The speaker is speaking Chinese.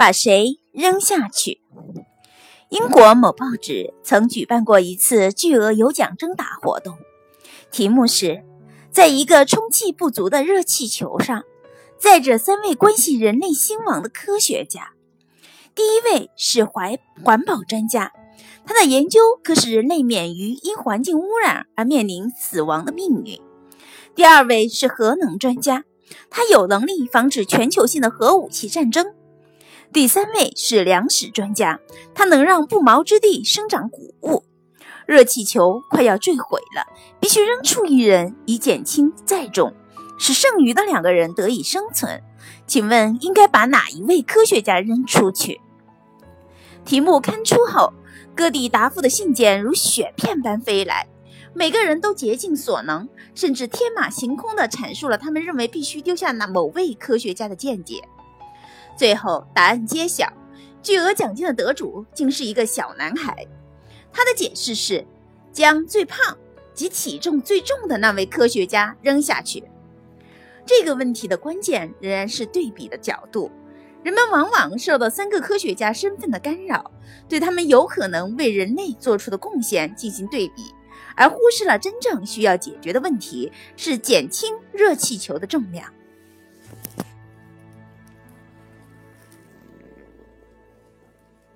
把谁扔下去？英国某报纸曾举办过一次巨额有奖征答活动，题目是：在一个充气不足的热气球上，载着三位关系人类兴亡的科学家。第一位是环环保专家，他的研究可使人类免于因环境污染而面临死亡的命运。第二位是核能专家，他有能力防止全球性的核武器战争。第三位是粮食专家，他能让不毛之地生长谷物。热气球快要坠毁了，必须扔出一人以减轻载重，使剩余的两个人得以生存。请问应该把哪一位科学家扔出去？题目刊出后，各地答复的信件如雪片般飞来，每个人都竭尽所能，甚至天马行空地阐述了他们认为必须丢下那某位科学家的见解。最后，答案揭晓，巨额奖金的得主竟是一个小男孩。他的解释是，将最胖及体重最重的那位科学家扔下去。这个问题的关键仍然是对比的角度。人们往往受到三个科学家身份的干扰，对他们有可能为人类做出的贡献进行对比，而忽视了真正需要解决的问题是减轻热气球的重量。